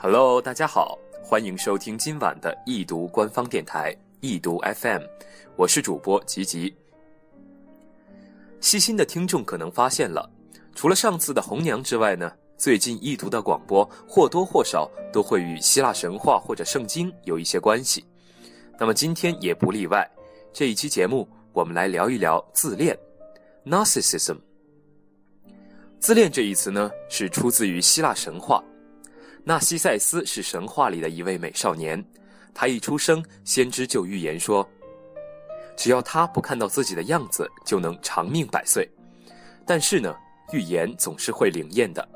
Hello，大家好，欢迎收听今晚的易读官方电台易读 FM，我是主播吉吉。细心的听众可能发现了，除了上次的红娘之外呢，最近易读的广播或多或少都会与希腊神话或者圣经有一些关系。那么今天也不例外，这一期节目我们来聊一聊自恋 （narcissism）。自恋这一词呢，是出自于希腊神话。纳西塞斯是神话里的一位美少年，他一出生，先知就预言说，只要他不看到自己的样子，就能长命百岁。但是呢，预言总是会灵验的。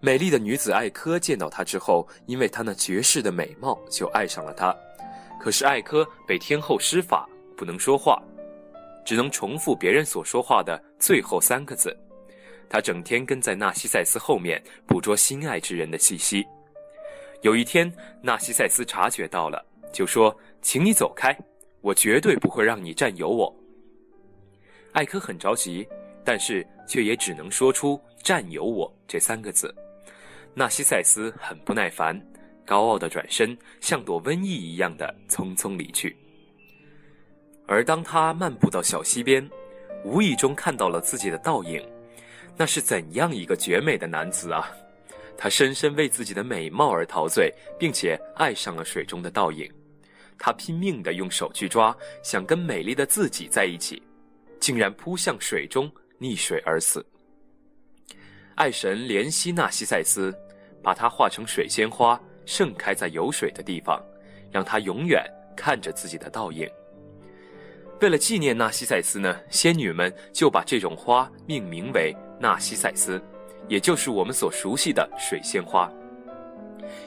美丽的女子艾科见到他之后，因为他那绝世的美貌，就爱上了他。可是艾科被天后施法，不能说话，只能重复别人所说话的最后三个字。他整天跟在纳西塞斯后面，捕捉心爱之人的气息。有一天，纳西塞斯察觉到了，就说：“请你走开，我绝对不会让你占有我。”艾科很着急，但是却也只能说出“占有我”这三个字。纳西塞斯很不耐烦，高傲的转身，像躲瘟疫一样的匆匆离去。而当他漫步到小溪边，无意中看到了自己的倒影。那是怎样一个绝美的男子啊！他深深为自己的美貌而陶醉，并且爱上了水中的倒影。他拼命地用手去抓，想跟美丽的自己在一起，竟然扑向水中，溺水而死。爱神怜惜纳西塞斯，把他化成水仙花，盛开在有水的地方，让他永远看着自己的倒影。为了纪念纳西塞斯呢，仙女们就把这种花命名为。纳西塞斯，也就是我们所熟悉的水仙花。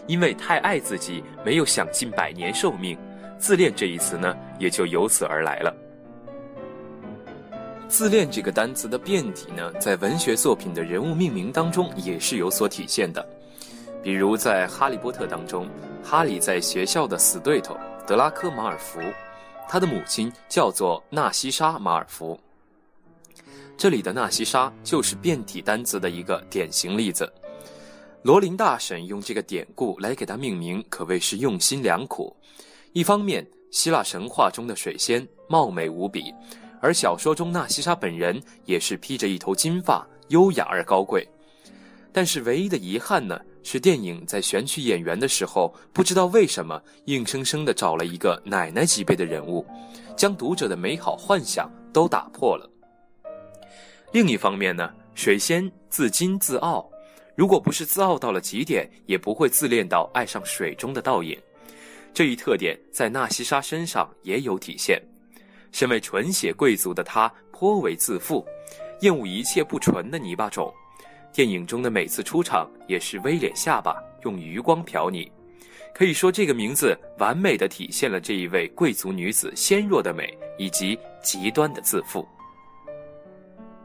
因为太爱自己，没有享尽百年寿命，自恋这一词呢，也就由此而来了。自恋这个单词的变体呢，在文学作品的人物命名当中也是有所体现的。比如在《哈利波特》当中，哈利在学校的死对头德拉科马尔福，他的母亲叫做纳西莎马尔福。这里的纳西莎就是变体单词的一个典型例子。罗琳大婶用这个典故来给它命名，可谓是用心良苦。一方面，希腊神话中的水仙貌美无比，而小说中纳西莎本人也是披着一头金发，优雅而高贵。但是唯一的遗憾呢，是电影在选取演员的时候，不知道为什么硬生生的找了一个奶奶级别的人物，将读者的美好幻想都打破了。另一方面呢，水仙自矜自傲，如果不是自傲到了极点，也不会自恋到爱上水中的倒影。这一特点在纳西莎身上也有体现。身为纯血贵族的她颇为自负，厌恶一切不纯的泥巴种。电影中的每次出场也是微敛下巴，用余光瞟你。可以说，这个名字完美的体现了这一位贵族女子纤弱的美以及极端的自负。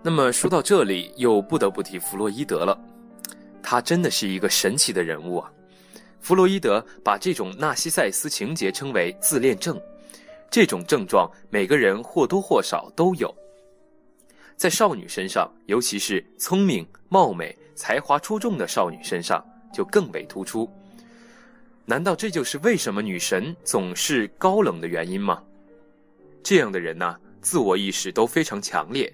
那么说到这里，又不得不提弗洛伊德了，他真的是一个神奇的人物啊！弗洛伊德把这种纳西塞斯情节称为自恋症，这种症状每个人或多或少都有，在少女身上，尤其是聪明、貌美、才华出众的少女身上就更为突出。难道这就是为什么女神总是高冷的原因吗？这样的人呢，自我意识都非常强烈。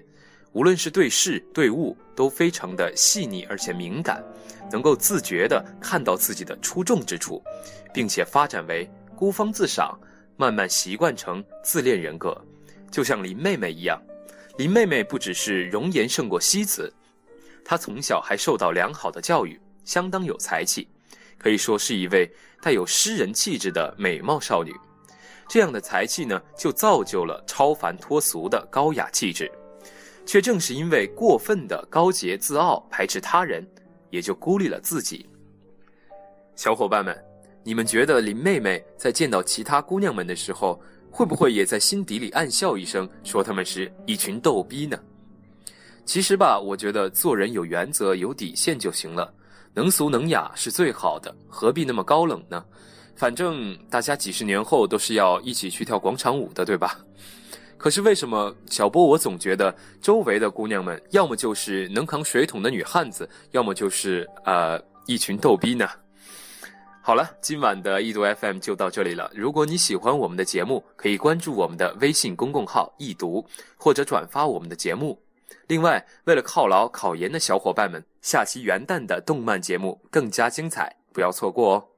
无论是对事对物都非常的细腻而且敏感，能够自觉地看到自己的出众之处，并且发展为孤芳自赏，慢慢习惯成自恋人格，就像林妹妹一样。林妹妹不只是容颜胜过西子，她从小还受到良好的教育，相当有才气，可以说是一位带有诗人气质的美貌少女。这样的才气呢，就造就了超凡脱俗的高雅气质。却正是因为过分的高洁自傲，排斥他人，也就孤立了自己。小伙伴们，你们觉得林妹妹在见到其他姑娘们的时候，会不会也在心底里暗笑一声，说她们是一群逗逼呢？其实吧，我觉得做人有原则、有底线就行了，能俗能雅是最好的，何必那么高冷呢？反正大家几十年后都是要一起去跳广场舞的，对吧？可是为什么小波我总觉得周围的姑娘们要么就是能扛水桶的女汉子，要么就是呃一群逗逼呢？好了，今晚的易读 FM 就到这里了。如果你喜欢我们的节目，可以关注我们的微信公共号“易读”，或者转发我们的节目。另外，为了犒劳考研的小伙伴们，下期元旦的动漫节目更加精彩，不要错过哦。